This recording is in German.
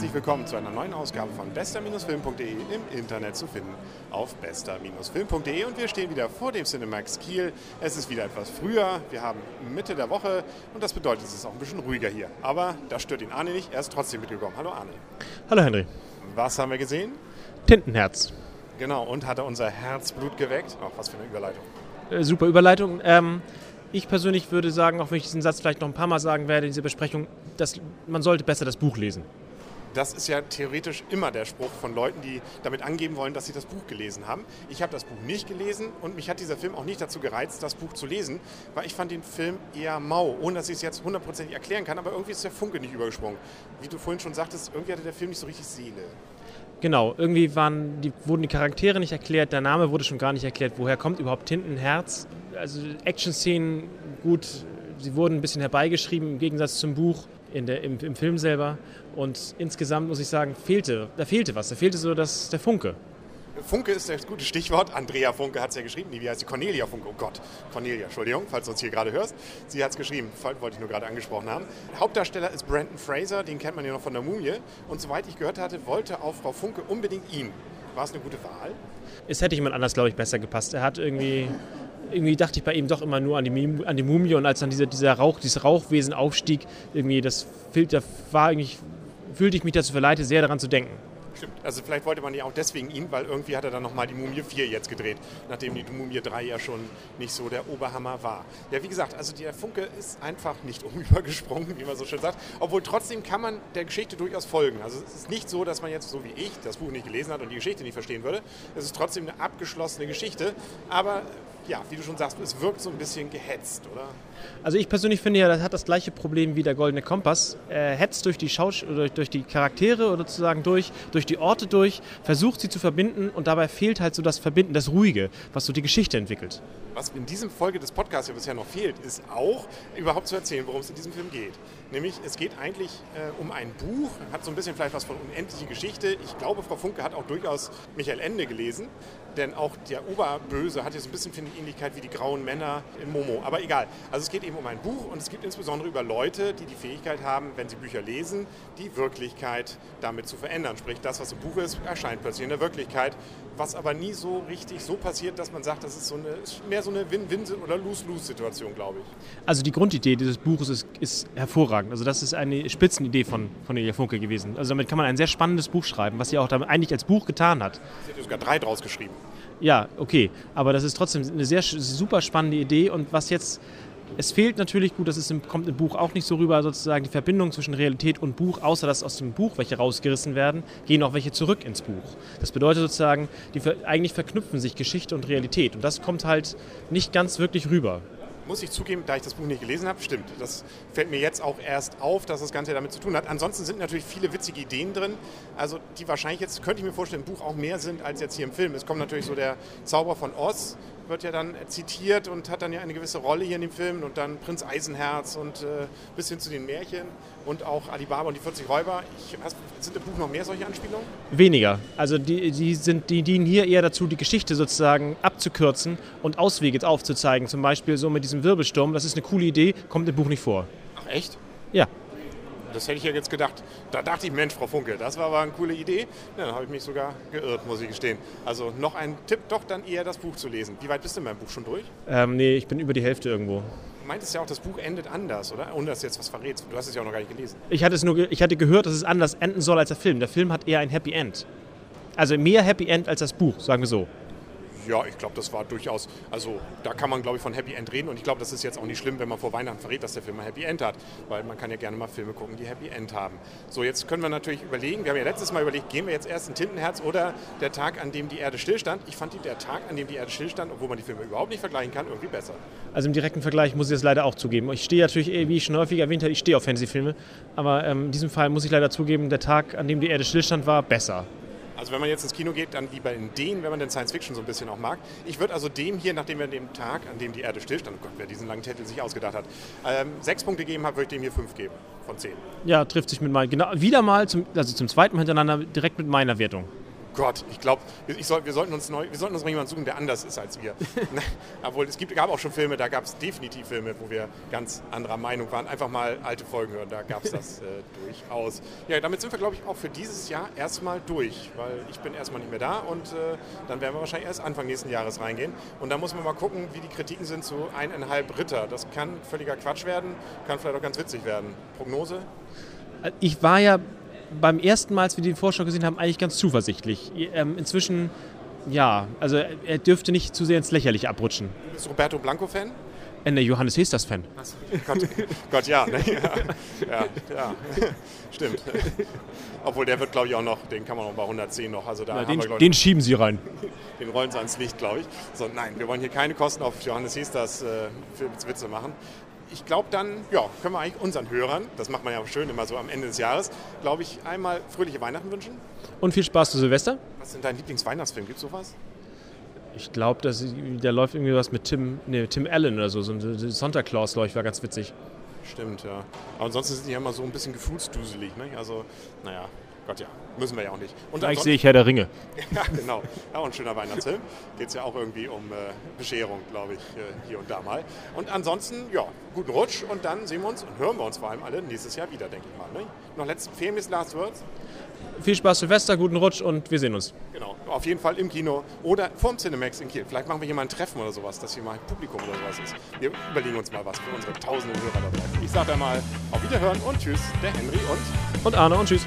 herzlich willkommen zu einer neuen Ausgabe von bester-film.de im Internet zu finden auf bester-film.de und wir stehen wieder vor dem Cinemax Kiel. Es ist wieder etwas früher, wir haben Mitte der Woche und das bedeutet, es ist auch ein bisschen ruhiger hier. Aber das stört ihn Arne nicht, er ist trotzdem mitgekommen. Hallo Arne. Hallo Henry. Was haben wir gesehen? Tintenherz. Genau, und hat er unser Herzblut geweckt? Ach, was für eine Überleitung. Äh, super Überleitung. Ähm, ich persönlich würde sagen, auch wenn ich diesen Satz vielleicht noch ein paar Mal sagen werde in dieser Besprechung, dass man sollte besser das Buch lesen. Das ist ja theoretisch immer der Spruch von Leuten, die damit angeben wollen, dass sie das Buch gelesen haben. Ich habe das Buch nicht gelesen und mich hat dieser Film auch nicht dazu gereizt, das Buch zu lesen, weil ich fand den Film eher mau, ohne dass ich es jetzt hundertprozentig erklären kann, aber irgendwie ist der Funke nicht übergesprungen. Wie du vorhin schon sagtest, irgendwie hatte der Film nicht so richtig Seele. Genau, irgendwie waren die, wurden die Charaktere nicht erklärt, der Name wurde schon gar nicht erklärt, woher kommt überhaupt Tintenherz. Also Action-Szenen, gut, sie wurden ein bisschen herbeigeschrieben im Gegensatz zum Buch in der, im, im Film selber. Und insgesamt muss ich sagen, fehlte, da fehlte was, da fehlte so das, der Funke. Funke ist das gute Stichwort. Andrea Funke hat es ja geschrieben. Wie heißt sie? Cornelia Funke. Oh Gott, Cornelia, Entschuldigung, falls du uns hier gerade hörst. Sie hat es geschrieben, wollte ich nur gerade angesprochen haben. Hauptdarsteller ist Brandon Fraser, den kennt man ja noch von der Mumie. Und soweit ich gehört hatte, wollte auch Frau Funke unbedingt ihn. War es eine gute Wahl? Es hätte jemand anders, glaube ich, besser gepasst. Er hat irgendwie irgendwie dachte ich bei ihm doch immer nur an die, an die Mumie und als dann dieser, dieser Rauch, dieses Rauchwesen aufstieg, irgendwie das Filter war irgendwie, fühlte ich mich dazu verleitet, sehr daran zu denken. Stimmt. Also vielleicht wollte man ja auch deswegen ihn, weil irgendwie hat er dann nochmal die Mumie 4 jetzt gedreht, nachdem die Mumie 3 ja schon nicht so der Oberhammer war. Ja, wie gesagt, also der Funke ist einfach nicht umübergesprungen, wie man so schön sagt. Obwohl trotzdem kann man der Geschichte durchaus folgen. Also es ist nicht so, dass man jetzt so wie ich das Buch nicht gelesen hat und die Geschichte nicht verstehen würde. Es ist trotzdem eine abgeschlossene Geschichte. Aber ja, wie du schon sagst, es wirkt so ein bisschen gehetzt, oder? Also ich persönlich finde ja, das hat das gleiche Problem wie der Goldene Kompass. Er hetzt durch die Schausch oder durch die Charaktere oder sozusagen durch, durch die Orte durch, versucht sie zu verbinden und dabei fehlt halt so das Verbinden, das Ruhige, was so die Geschichte entwickelt. Was in diesem Folge des Podcasts ja bisher noch fehlt, ist auch überhaupt zu erzählen, worum es in diesem Film geht. Nämlich, es geht eigentlich äh, um ein Buch, hat so ein bisschen vielleicht was von unendliche Geschichte. Ich glaube, Frau Funke hat auch durchaus Michael Ende gelesen, denn auch der Oberböse hat so ein bisschen, finde ich, Ähnlichkeit wie die grauen Männer in Momo. Aber egal. Also es geht eben um ein Buch und es geht insbesondere über Leute, die die Fähigkeit haben, wenn sie Bücher lesen, die Wirklichkeit damit zu verändern. Sprich, das, was im Buch ist, erscheint plötzlich in der Wirklichkeit, was aber nie so richtig so passiert, dass man sagt, das ist so eine, mehr so eine Win-Win- oder Lose-Lose-Situation, glaube ich. Also die Grundidee dieses Buches ist, ist, hervorragend. Also das ist eine Spitzenidee von, von Elia Funke gewesen. Also damit kann man ein sehr spannendes Buch schreiben, was sie auch damit eigentlich als Buch getan hat. Sie hat ja sogar drei draus geschrieben. Ja, okay. Aber das ist trotzdem eine sehr super spannende Idee und was jetzt es fehlt natürlich, gut, das ist im, kommt im Buch auch nicht so rüber, sozusagen die Verbindung zwischen Realität und Buch, außer dass aus dem Buch welche rausgerissen werden, gehen auch welche zurück ins Buch. Das bedeutet sozusagen, die, eigentlich verknüpfen sich Geschichte und Realität und das kommt halt nicht ganz wirklich rüber muss ich zugeben, da ich das Buch nicht gelesen habe, stimmt. Das fällt mir jetzt auch erst auf, dass das Ganze damit zu tun hat. Ansonsten sind natürlich viele witzige Ideen drin, also die wahrscheinlich jetzt, könnte ich mir vorstellen, im Buch auch mehr sind als jetzt hier im Film. Es kommt natürlich so der Zauber von Oz, wird ja dann zitiert und hat dann ja eine gewisse Rolle hier in dem Film und dann Prinz Eisenherz und äh, bis hin zu den Märchen und auch Alibaba und die 40 Räuber. Ich, hast, sind im Buch noch mehr solche Anspielungen? Weniger. Also die, die, sind, die dienen hier eher dazu, die Geschichte sozusagen abzukürzen und Auswege aufzuzeigen. Zum Beispiel so mit diesem Wirbelsturm, das ist eine coole Idee, kommt im Buch nicht vor. Ach echt? Ja. Das hätte ich ja jetzt gedacht. Da dachte ich, Mensch, Frau Funke, das war aber eine coole Idee. Ja, dann habe ich mich sogar geirrt, muss ich gestehen. Also noch ein Tipp, doch dann eher das Buch zu lesen. Wie weit bist du in meinem Buch schon durch? Ähm, nee, ich bin über die Hälfte irgendwo. Du meintest ja auch, das Buch endet anders, oder? Ohne dass du jetzt was verrätst. Du hast es ja auch noch gar nicht gelesen. Ich hatte, es nur, ich hatte gehört, dass es anders enden soll als der Film. Der Film hat eher ein Happy End. Also mehr Happy End als das Buch, sagen wir so. Ja, ich glaube, das war durchaus, also da kann man, glaube ich, von Happy End reden und ich glaube, das ist jetzt auch nicht schlimm, wenn man vor Weihnachten verrät, dass der Film ein Happy End hat, weil man kann ja gerne mal Filme gucken, die Happy End haben. So, jetzt können wir natürlich überlegen, wir haben ja letztes Mal überlegt, gehen wir jetzt erst in Tintenherz oder der Tag, an dem die Erde stillstand. Ich fand der Tag, an dem die Erde stillstand, obwohl man die Filme überhaupt nicht vergleichen kann, irgendwie besser. Also im direkten Vergleich muss ich das leider auch zugeben. Ich stehe natürlich, wie ich schon häufig erwähnt habe, ich stehe auf Fantasy-Filme, aber ähm, in diesem Fall muss ich leider zugeben, der Tag, an dem die Erde stillstand, war besser. Also wenn man jetzt ins Kino geht, dann wie bei denen, wenn man den Science Fiction so ein bisschen auch mag. Ich würde also dem hier, nachdem wir dem Tag, an dem die Erde stillstand, oh Gott, wer diesen langen Titel sich ausgedacht hat, ähm, sechs Punkte gegeben hat, würde ich dem hier fünf geben von zehn. Ja, trifft sich mit meinem, genau, wieder mal, zum, also zum zweiten Mal hintereinander direkt mit meiner Wertung. Gott, ich glaube, soll, wir, sollten uns neu, wir sollten uns mal jemanden suchen, der anders ist als wir. Ne? Obwohl, es gibt, gab auch schon Filme, da gab es definitiv Filme, wo wir ganz anderer Meinung waren. Einfach mal alte Folgen hören, da gab es das äh, durchaus. Ja, damit sind wir, glaube ich, auch für dieses Jahr erstmal durch, weil ich bin erstmal nicht mehr da und äh, dann werden wir wahrscheinlich erst Anfang nächsten Jahres reingehen. Und da muss man mal gucken, wie die Kritiken sind zu eineinhalb Ritter. Das kann völliger Quatsch werden, kann vielleicht auch ganz witzig werden. Prognose? Ich war ja beim ersten Mal, als wir die Vorschau gesehen haben, eigentlich ganz zuversichtlich. Ähm, inzwischen, ja, also er dürfte nicht zu sehr ins Lächerliche abrutschen. Bist du Roberto Blanco-Fan? Äh, ne, Johannes Hesters-Fan. Gott, Gott, ja, ne? ja, ja, ja, stimmt. Obwohl der wird, glaube ich, auch noch, den kann man noch bei 110 noch. Also da Na, den, wir, den schieben sie rein. Den rollen sie ans Licht, glaube ich. So, nein, wir wollen hier keine Kosten auf Johannes Hesters äh, Witze machen ich glaube, dann ja, können wir eigentlich unseren Hörern, das macht man ja schön immer so am Ende des Jahres, glaube ich, einmal fröhliche Weihnachten wünschen. Und viel Spaß zu Silvester. Was ist denn dein Lieblingsweihnachtsfilm? Gibt es sowas? Ich glaube, da läuft irgendwie was mit Tim, nee, Tim Allen oder so. So ein Santa Claus, glaube ich, war ganz witzig. Stimmt, ja. Aber ansonsten sind die ja immer so ein bisschen gefühlsduselig. Ne? Also, naja, Gott ja, müssen wir ja auch nicht. Und Gleich sehe ich Herr der Ringe. ja, genau. Ja, auch ein schöner Weihnachtsfilm. Geht es ja auch irgendwie um äh, Bescherung, glaube ich, äh, hier und da mal. Und ansonsten, ja, guten Rutsch und dann sehen wir uns und hören wir uns vor allem alle nächstes Jahr wieder, denke ich mal. Ne? Noch letzte Famous Last Words? Viel Spaß Silvester, guten Rutsch und wir sehen uns. Genau, auf jeden Fall im Kino oder vorm Cinemax in Kiel. Vielleicht machen wir hier mal ein Treffen oder sowas, dass hier mal Publikum oder sowas ist. Wir überlegen uns mal was für unsere tausenden Hörer da draußen. Ich sage einmal auf Wiederhören und Tschüss, der Henry und... Und Arne und Tschüss.